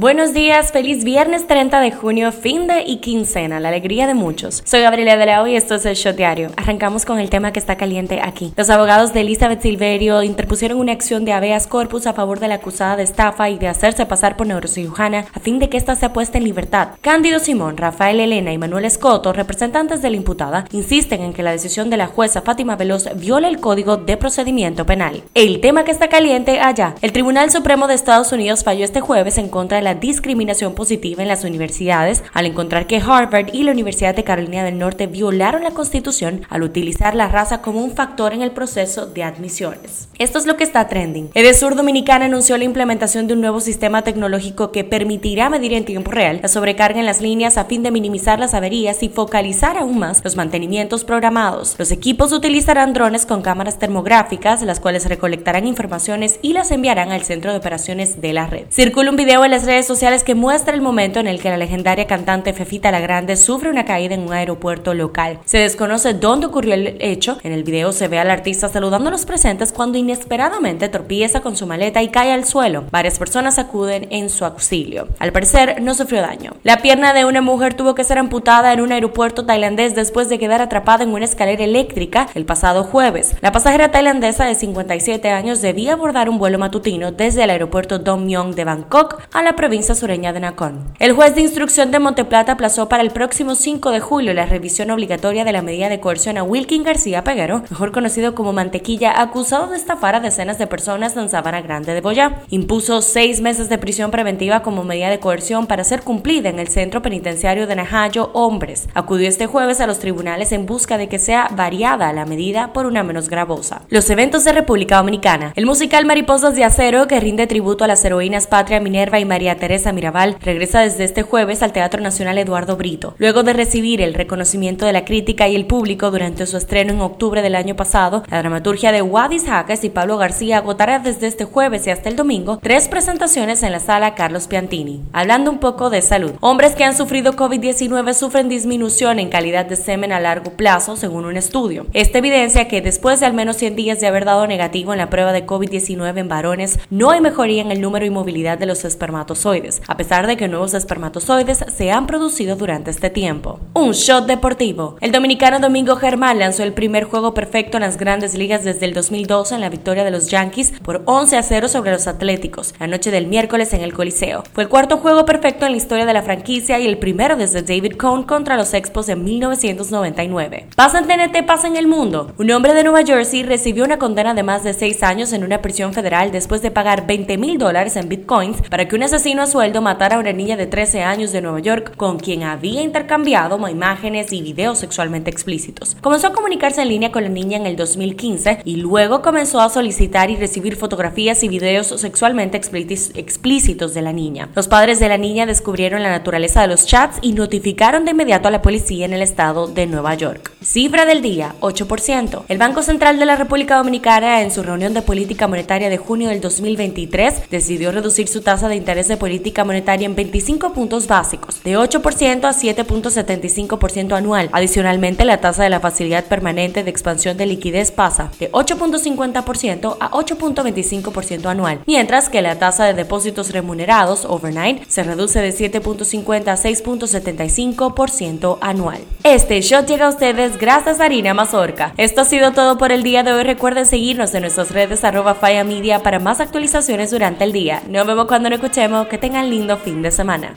Buenos días, feliz viernes 30 de junio, fin de y quincena, la alegría de muchos. Soy Gabriela de la y esto es el Shot Diario. Arrancamos con el tema que está caliente aquí. Los abogados de Elizabeth Silverio interpusieron una acción de habeas corpus a favor de la acusada de estafa y de hacerse pasar por neurocirujana a fin de que ésta sea puesta en libertad. Cándido Simón, Rafael Elena y Manuel Escoto, representantes de la imputada, insisten en que la decisión de la jueza Fátima Veloz viola el Código de Procedimiento Penal. El tema que está caliente allá. El Tribunal Supremo de Estados Unidos falló este jueves en contra de la discriminación positiva en las universidades al encontrar que Harvard y la Universidad de Carolina del Norte violaron la Constitución al utilizar la raza como un factor en el proceso de admisiones. Esto es lo que está trending. Edesur Dominicana anunció la implementación de un nuevo sistema tecnológico que permitirá medir en tiempo real la sobrecarga en las líneas a fin de minimizar las averías y focalizar aún más los mantenimientos programados. Los equipos utilizarán drones con cámaras termográficas, las cuales recolectarán informaciones y las enviarán al centro de operaciones de la red. Circula un video en las redes sociales que muestra el momento en el que la legendaria cantante Fefita la Grande sufre una caída en un aeropuerto local. Se desconoce dónde ocurrió el hecho. En el video se ve al artista saludando a los presentes cuando inesperadamente tropieza con su maleta y cae al suelo. Varias personas acuden en su auxilio. Al parecer, no sufrió daño. La pierna de una mujer tuvo que ser amputada en un aeropuerto tailandés después de quedar atrapada en una escalera eléctrica el pasado jueves. La pasajera tailandesa de 57 años debía abordar un vuelo matutino desde el aeropuerto Dong Myong de Bangkok a la provincia sureña de Nakhon. El juez de instrucción de Monteplata aplazó para el próximo 5 de julio la revisión obligatoria de la medida de coerción a Wilkin García Peguero, mejor conocido como Mantequilla, acusado de esta a decenas de personas en Sabana Grande de Boyá. Impuso seis meses de prisión preventiva como medida de coerción para ser cumplida en el centro penitenciario de Najayo Hombres. Acudió este jueves a los tribunales en busca de que sea variada la medida por una menos gravosa. Los eventos de República Dominicana. El musical Mariposas de Acero, que rinde tributo a las heroínas Patria Minerva y María Teresa Mirabal, regresa desde este jueves al Teatro Nacional Eduardo Brito. Luego de recibir el reconocimiento de la crítica y el público durante su estreno en octubre del año pasado, la dramaturgia de Wadis Jaques y Pablo García agotará desde este jueves y hasta el domingo tres presentaciones en la sala Carlos Piantini. Hablando un poco de salud. Hombres que han sufrido COVID-19 sufren disminución en calidad de semen a largo plazo, según un estudio. Esta evidencia que después de al menos 100 días de haber dado negativo en la prueba de COVID-19 en varones, no hay mejoría en el número y movilidad de los espermatozoides, a pesar de que nuevos espermatozoides se han producido durante este tiempo. Un shot deportivo. El dominicano Domingo Germán lanzó el primer juego perfecto en las grandes ligas desde el 2012 en la victoria de los Yankees por 11 a 0 sobre los Atléticos la noche del miércoles en el Coliseo. Fue el cuarto juego perfecto en la historia de la franquicia y el primero desde David Cohn contra los Expos en 1999. Pasa en TNT, pasa en el mundo. Un hombre de Nueva Jersey recibió una condena de más de 6 años en una prisión federal después de pagar 20 mil dólares en bitcoins para que un asesino a sueldo matara a una niña de 13 años de Nueva York con quien había intercambiado imágenes y videos sexualmente explícitos. Comenzó a comunicarse en línea con la niña en el 2015 y luego comenzó a solicitar y recibir fotografías y videos sexualmente explícitos de la niña. Los padres de la niña descubrieron la naturaleza de los chats y notificaron de inmediato a la policía en el estado de Nueva York. Cifra del día, 8%. El Banco Central de la República Dominicana en su reunión de política monetaria de junio del 2023 decidió reducir su tasa de interés de política monetaria en 25 puntos básicos, de 8% a 7.75% anual. Adicionalmente, la tasa de la facilidad permanente de expansión de liquidez pasa de 8.50% a 8.25% anual, mientras que la tasa de depósitos remunerados overnight se reduce de 7.50 a 6.75% anual. Este shot llega a ustedes gracias a Harina Mazorca. Esto ha sido todo por el día de hoy. Recuerden seguirnos en nuestras redes arroba Media para más actualizaciones durante el día. Nos vemos cuando nos escuchemos. Que tengan lindo fin de semana.